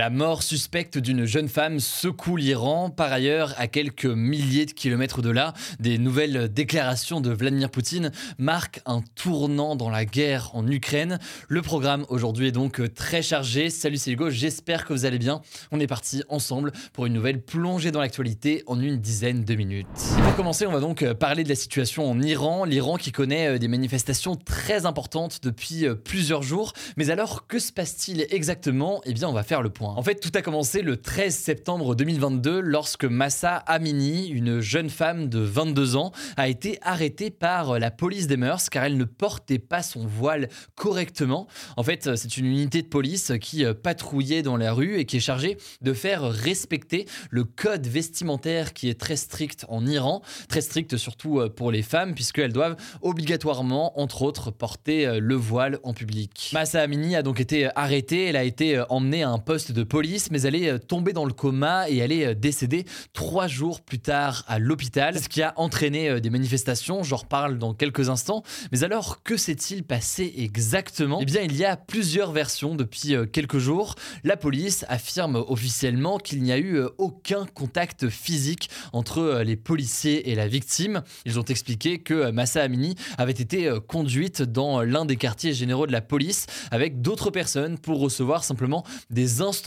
La mort suspecte d'une jeune femme secoue l'Iran. Par ailleurs, à quelques milliers de kilomètres de là, des nouvelles déclarations de Vladimir Poutine marquent un tournant dans la guerre en Ukraine. Le programme aujourd'hui est donc très chargé. Salut, c'est Hugo, j'espère que vous allez bien. On est parti ensemble pour une nouvelle plongée dans l'actualité en une dizaine de minutes. pour commencer, on va donc parler de la situation en Iran. L'Iran qui connaît des manifestations très importantes depuis plusieurs jours. Mais alors, que se passe-t-il exactement? Eh bien, on va faire le point. En fait, tout a commencé le 13 septembre 2022 lorsque Massa Amini, une jeune femme de 22 ans, a été arrêtée par la police des mœurs car elle ne portait pas son voile correctement. En fait, c'est une unité de police qui patrouillait dans la rue et qui est chargée de faire respecter le code vestimentaire qui est très strict en Iran, très strict surtout pour les femmes puisqu'elles doivent obligatoirement, entre autres, porter le voile en public. Massa Amini a donc été arrêtée, elle a été emmenée à un poste de police, mais elle est euh, tombée dans le coma et elle est euh, décédée trois jours plus tard à l'hôpital, ce qui a entraîné euh, des manifestations, j'en reparle dans quelques instants. Mais alors, que s'est-il passé exactement? Eh bien, il y a plusieurs versions depuis quelques jours. La police affirme officiellement qu'il n'y a eu aucun contact physique entre les policiers et la victime. Ils ont expliqué que Massa Amini avait été conduite dans l'un des quartiers généraux de la police avec d'autres personnes pour recevoir simplement des instructions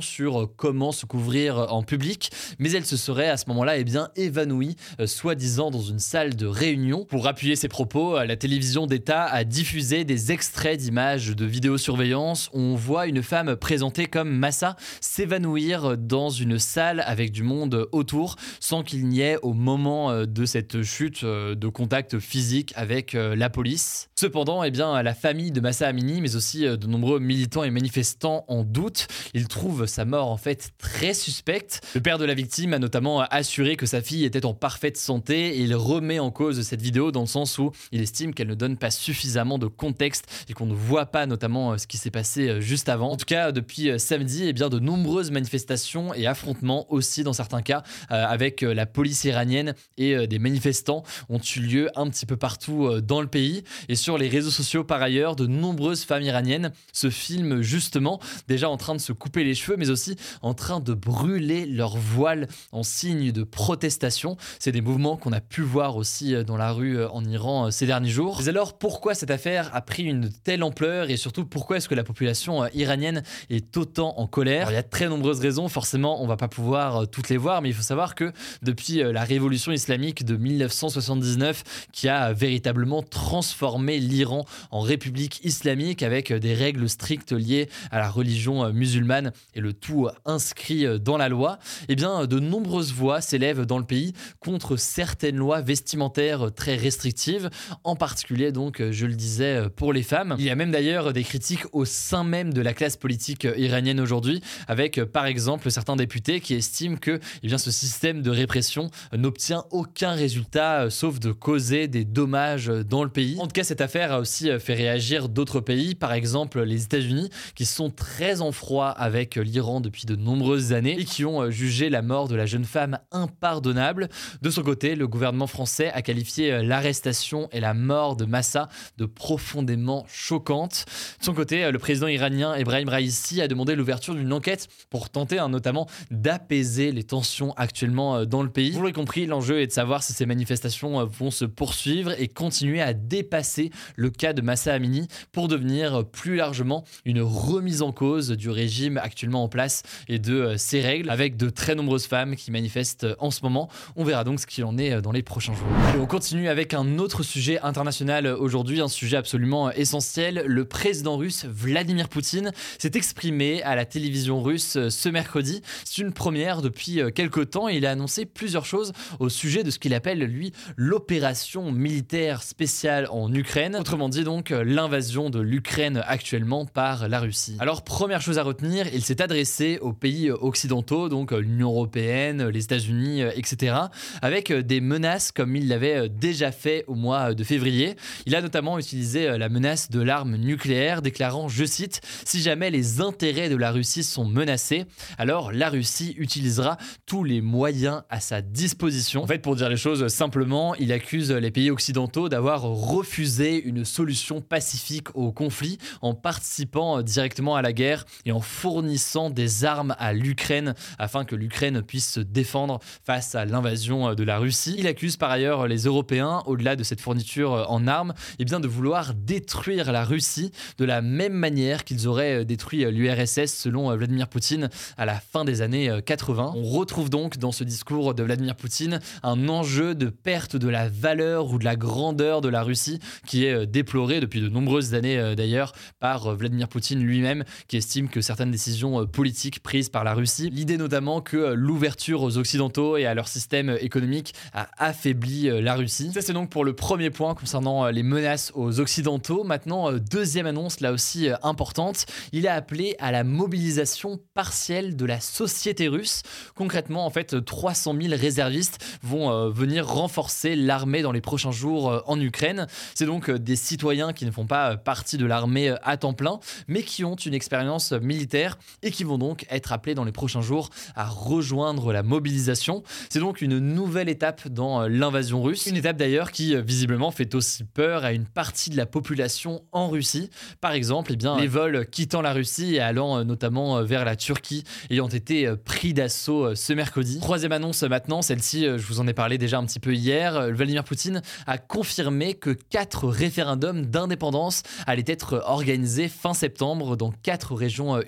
sur euh, comment se couvrir euh, en public, mais elle se serait à ce moment-là eh bien évanouie, euh, soi-disant dans une salle de réunion. Pour appuyer ses propos, la télévision d'État a diffusé des extraits d'images de vidéosurveillance où on voit une femme présentée comme Massa s'évanouir dans une salle avec du monde autour sans qu'il n'y ait au moment de cette chute de contact physique avec la police. Cependant, eh bien, la famille de Massa Amini, mais aussi de nombreux militants et manifestants en doute. Il trouve sa mort en fait très suspecte. Le père de la victime a notamment assuré que sa fille était en parfaite santé et il remet en cause cette vidéo dans le sens où il estime qu'elle ne donne pas suffisamment de contexte et qu'on ne voit pas notamment euh, ce qui s'est passé euh, juste avant. En tout cas, depuis euh, samedi, eh bien, de nombreuses manifestations et affrontements aussi dans certains cas avec la police iranienne et des manifestants ont eu lieu un petit peu partout dans le pays. Et sur les réseaux sociaux par ailleurs, de nombreuses femmes iraniennes se filment justement déjà en train de se couper les cheveux, mais aussi en train de brûler leur voile en signe de protestation. C'est des mouvements qu'on a pu voir aussi euh, dans la rue euh, en Iran euh, ces derniers jours. Mais alors pourquoi cette affaire a pris une telle ampleur et surtout pourquoi est-ce que la population iranienne est autant en colère? Il y a très nombreuses raisons, forcément on va pas pouvoir toutes les voir, mais il faut savoir que depuis la révolution islamique de 1979 qui a véritablement transformé l'Iran en république islamique avec des règles strictes liées à la religion musulmane et le tout inscrit dans la loi, eh bien, de nombreuses voix s'élèvent dans le pays contre certaines lois vestimentaires très restrictives, en particulier donc, je le disais, pour les femmes. Il y a même d'ailleurs des critiques au sein même de la classe politique iranienne aujourd'hui, avec par exemple certains députés qui estiment que eh bien, ce système de répression n'obtient aucun résultat sauf de causer des dommages dans le pays. En tout cas, cette affaire a aussi fait réagir d'autres pays, par exemple les États-Unis, qui sont très en froid avec l'Iran depuis de nombreuses années et qui ont euh, jugé la mort de la jeune femme impardonnable. De son côté, le gouvernement français a qualifié euh, l'arrestation et la mort de Massa de profondément choquantes. De son côté, euh, le président iranien Ebrahim Raisi a demandé l'ouverture d'une enquête pour tenter hein, notamment d'apaiser les tensions actuellement dans le pays. Vous l'aurez compris, l'enjeu est de savoir si ces manifestations vont se poursuivre et continuer à dépasser le cas de Massa Amini pour devenir plus largement une remise en cause du régime actuellement en place et de ses règles, avec de très nombreuses femmes qui manifestent en ce moment. On verra donc ce qu'il en est dans les prochains jours. On continue avec un autre sujet international aujourd'hui, un sujet absolument essentiel. Le président russe Vladimir Poutine s'est exprimé à la télévision russe ce mercredi. C'est une première depuis quelques temps et il a annoncé plusieurs choses au sujet de ce qu'il appelle, lui, l'opération militaire spéciale en Ukraine. Autrement dit, donc, l'invasion de l'Ukraine actuellement par la Russie. Alors, première chose à retenir, il s'est adressé aux pays occidentaux, donc l'Union européenne, les États-Unis, etc., avec des menaces comme il l'avait déjà fait au mois de février. Il a notamment utilisé la menace de l'arme nucléaire, déclarant, je cite, Si jamais les intérêts de la Russie sont menacés, alors la Russie utilisera tous les moyens à sa disposition. En fait, pour dire les choses simplement, il accuse les pays occidentaux d'avoir refusé une solution pacifique au conflit en participant directement à la guerre et en fournissant des armes à l'Ukraine afin que l'Ukraine puisse se défendre face à l'invasion de la Russie. Il accuse par ailleurs les Européens, au-delà de cette fourniture en armes, eh bien de vouloir détruire la Russie de la même manière qu'ils auraient détruit l'URSS selon Vladimir Poutine à la fin des années 80. On retrouve donc dans ce discours de Vladimir Poutine un enjeu de perte de la valeur ou de la grandeur de la Russie qui est euh, déploré depuis de nombreuses années euh, d'ailleurs par euh, Vladimir Poutine lui-même qui estime que certaines décisions politiques prises par la Russie, l'idée notamment que l'ouverture aux Occidentaux et à leur système économique a affaibli la Russie. Ça c'est donc pour le premier point concernant les menaces aux Occidentaux. Maintenant, deuxième annonce là aussi importante, il a appelé à la mobilisation partielle de la société russe. Concrètement, en fait, 300 000 réservistes vont venir renforcer l'armée dans les prochains jours en Ukraine. C'est donc euh, des citoyens qui ne font pas euh, partie de l'armée euh, à temps plein, mais qui ont une expérience militaire et qui vont donc être appelés dans les prochains jours à rejoindre la mobilisation. C'est donc une nouvelle étape dans l'invasion russe, une étape d'ailleurs qui visiblement fait aussi peur à une partie de la population en Russie. Par exemple, eh bien, les vols quittant la Russie et allant notamment vers la Turquie ayant été pris d'assaut ce mercredi. Troisième annonce maintenant, celle-ci, je vous en ai parlé déjà un petit peu hier. Vladimir Poutine a confirmé que quatre référendums d'indépendance allaient être organisés fin septembre dans quatre régions euh,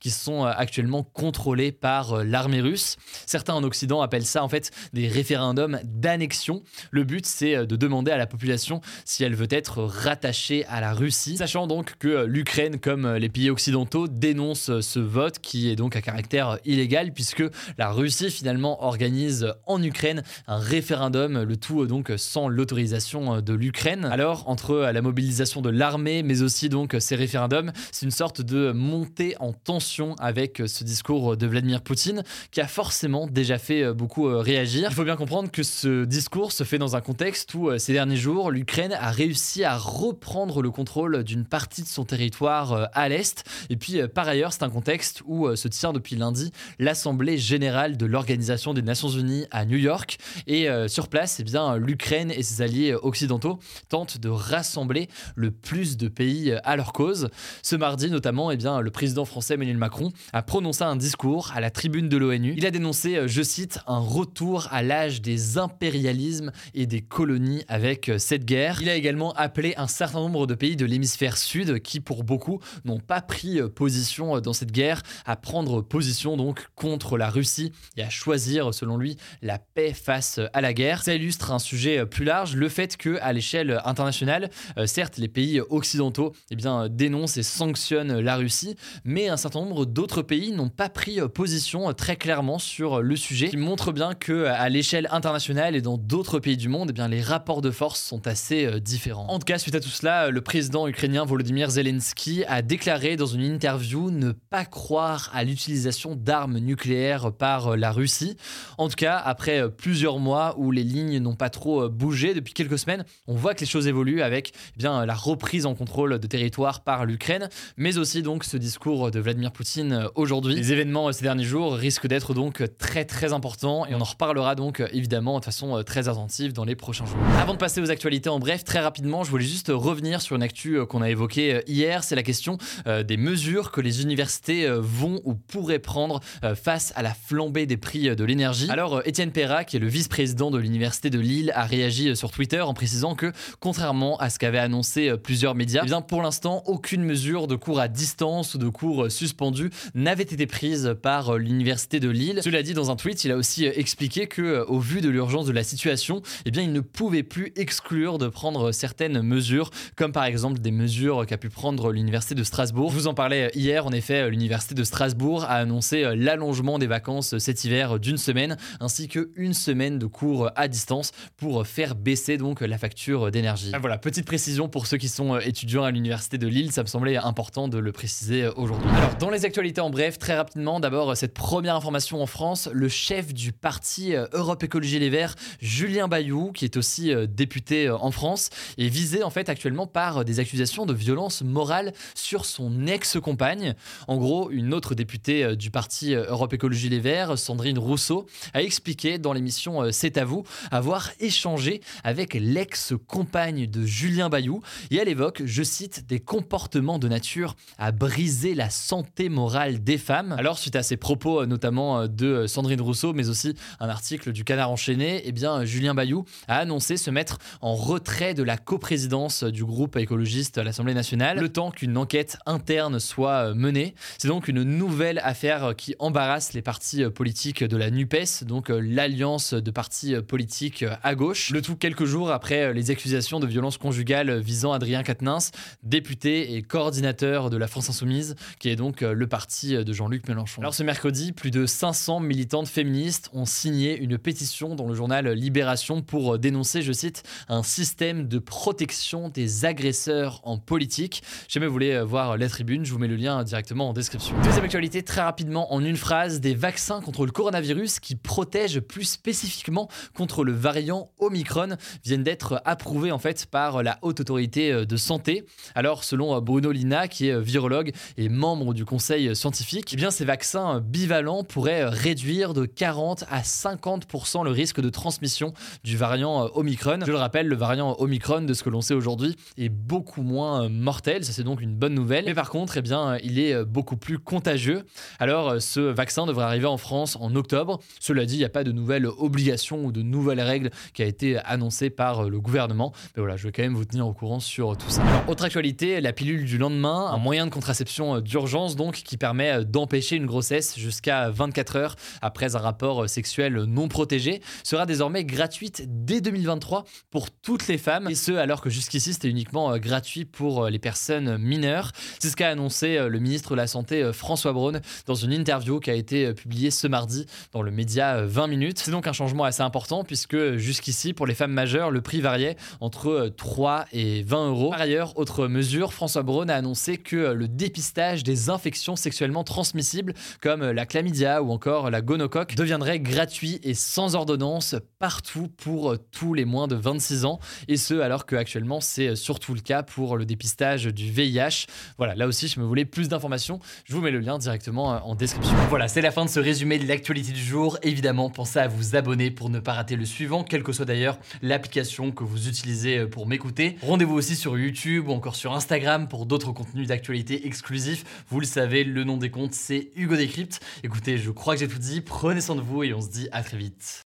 qui sont euh, actuellement contrôlées par euh, l'armée russe. Certains en Occident appellent ça en fait des référendums d'annexion. Le but c'est de demander à la population si elle veut être rattachée à la Russie, sachant donc que l'Ukraine comme les pays occidentaux dénoncent ce vote qui est donc à caractère illégal puisque la Russie finalement organise en Ukraine un référendum, le tout donc sans l'autorisation de l'Ukraine. Alors, entre la mobilisation de l'armée, mais aussi donc ces référendums, c'est une sorte de montée en tension avec ce discours de Vladimir Poutine qui a forcément déjà fait beaucoup réagir. Il faut bien comprendre que ce discours se fait dans un contexte où ces derniers jours, l'Ukraine a réussi à reprendre le contrôle d'une partie de son territoire à l'est. Et puis, par ailleurs, c'est un contexte où se tient depuis lundi l'Assemblée générale de l'Organisation des Nations Unies à New York. Et sur place, eh bien, l'Ukraine et ses alliés occidentaux tentent de rassembler le plus de pays à leur cause. Ce mardi notamment, eh bien, le président français Emmanuel Macron a prononcé un discours à la tribune de l'ONU. Il a dénoncé, je cite, un retour à l'âge des impérialismes et des colonies avec cette guerre. Il a également appelé un certain nombre de pays de l'hémisphère sud qui, pour beaucoup, n'ont pas pris position dans cette guerre à prendre position donc contre la Russie et à choisir, selon lui, la paix face à la guerre. Ça illustre un sujet plus large, le fait que à l'échelle internationale, euh, certes, les pays occidentaux eh bien, dénoncent et sanctionnent la Russie, un certain nombre d'autres pays n'ont pas pris euh, position euh, très clairement sur le sujet, qui montre bien que à l'échelle internationale et dans d'autres pays du monde, eh bien, les rapports de force sont assez différents. En tout cas, suite à tout cela, le président ukrainien Volodymyr Zelensky a déclaré dans une interview ne pas croire à l'utilisation d'armes nucléaires par la Russie. En tout cas, après plusieurs mois où les lignes n'ont pas trop bougé depuis quelques semaines, on voit que les choses évoluent avec eh bien, la reprise en contrôle de territoire par l'Ukraine, mais aussi donc ce discours de Vladimir Poutine euh, aujourd'hui. Les événements euh, ces derniers jours risquent d'être donc très très importants et on en reparlera donc euh, évidemment de façon très attentive dans les prochains jours. Avant de passer aux actualités en bref, très rapidement, je voulais juste revenir sur une actu qu'on a évoquée hier, c'est la question des mesures que les universités vont ou pourraient prendre face à la flambée des prix de l'énergie. Alors Étienne Perra, qui est le vice-président de l'université de Lille, a réagi sur Twitter en précisant que, contrairement à ce qu'avaient annoncé euh, plusieurs médias, eh pour l'instant, aucune mesure de cours à distance ou de cours cours suspendues n'avaient été prises par l'université de Lille. Cela dit, dans un tweet, il a aussi expliqué que, au vu de l'urgence de la situation, eh bien, il ne pouvait plus exclure de prendre certaines mesures, comme par exemple des mesures qu'a pu prendre l'université de Strasbourg. Je vous en parlais hier, en effet, l'université de Strasbourg a annoncé l'allongement des vacances cet hiver d'une semaine, ainsi qu'une semaine de cours à distance pour faire baisser donc la facture d'énergie. Ah, voilà, petite précision pour ceux qui sont étudiants à l'université de Lille, ça me semblait important de le préciser aujourd'hui. Alors, dans les actualités en bref, très rapidement, d'abord cette première information en France, le chef du parti Europe Écologie Les Verts, Julien Bayou, qui est aussi député en France, est visé en fait actuellement par des accusations de violence morale sur son ex-compagne. En gros, une autre députée du parti Europe Écologie Les Verts, Sandrine Rousseau, a expliqué dans l'émission C'est à vous avoir échangé avec l'ex-compagne de Julien Bayou et elle évoque, je cite, des comportements de nature à briser la santé morale des femmes. Alors, suite à ces propos, notamment de Sandrine Rousseau, mais aussi un article du Canard enchaîné, eh bien, Julien Bayou a annoncé se mettre en retrait de la coprésidence du groupe écologiste à l'Assemblée nationale, le temps qu'une enquête interne soit menée. C'est donc une nouvelle affaire qui embarrasse les partis politiques de la NUPES, donc l'alliance de partis politiques à gauche. Le tout quelques jours après les accusations de violence conjugale visant Adrien Quatennens, député et coordinateur de la France Insoumise, qui est donc le parti de Jean-Luc Mélenchon. Alors ce mercredi, plus de 500 militantes féministes ont signé une pétition dans le journal Libération pour dénoncer, je cite, un système de protection des agresseurs en politique. Si jamais vous voulez voir la tribune, je vous mets le lien directement en description. Deuxième actualité, très rapidement, en une phrase, des vaccins contre le coronavirus qui protègent plus spécifiquement contre le variant Omicron viennent d'être approuvés en fait par la haute autorité de santé. Alors, selon Bruno Lina, qui est virologue et membre du conseil scientifique, eh bien ces vaccins bivalents pourraient réduire de 40 à 50% le risque de transmission du variant Omicron. Je le rappelle, le variant Omicron, de ce que l'on sait aujourd'hui, est beaucoup moins mortel. Ça, c'est donc une bonne nouvelle. Mais par contre, eh bien, il est beaucoup plus contagieux. Alors, ce vaccin devrait arriver en France en octobre. Cela dit, il n'y a pas de nouvelle obligation ou de nouvelles règles qui a été annoncée par le gouvernement. Mais voilà, je vais quand même vous tenir au courant sur tout ça. autre actualité, la pilule du lendemain, un moyen de contraception d'urgence donc qui permet d'empêcher une grossesse jusqu'à 24 heures après un rapport sexuel non protégé, sera désormais gratuite dès 2023 pour toutes les femmes, et ce alors que jusqu'ici c'était uniquement euh, gratuit pour euh, les personnes mineures. C'est ce qu'a annoncé euh, le ministre de la Santé François Braun dans une interview qui a été publiée ce mardi dans le média 20 minutes. C'est donc un changement assez important puisque jusqu'ici pour les femmes majeures le prix variait entre 3 et 20 euros. Par ailleurs, autre mesure, François Braun a annoncé que le dépistage des infections sexuellement transmissibles comme la chlamydia ou encore la gonocoque deviendrait gratuit et sans ordonnance partout pour tous les moins de 26 ans et ce alors qu'actuellement c'est surtout le cas pour le dépistage du VIH. Voilà, là aussi je me voulais plus d'informations, je vous mets le lien directement en description. Voilà, c'est la fin de ce résumé de l'actualité du jour. Évidemment, pensez à vous abonner pour ne pas rater le suivant, quelle que soit d'ailleurs l'application que vous utilisez pour m'écouter. Rendez-vous aussi sur YouTube ou encore sur Instagram pour d'autres contenus d'actualité exclusifs. Vous le savez, le nom des comptes c'est Hugo Décrypte. Écoutez, je crois que j'ai tout dit, prenez soin de vous et on se dit à très vite.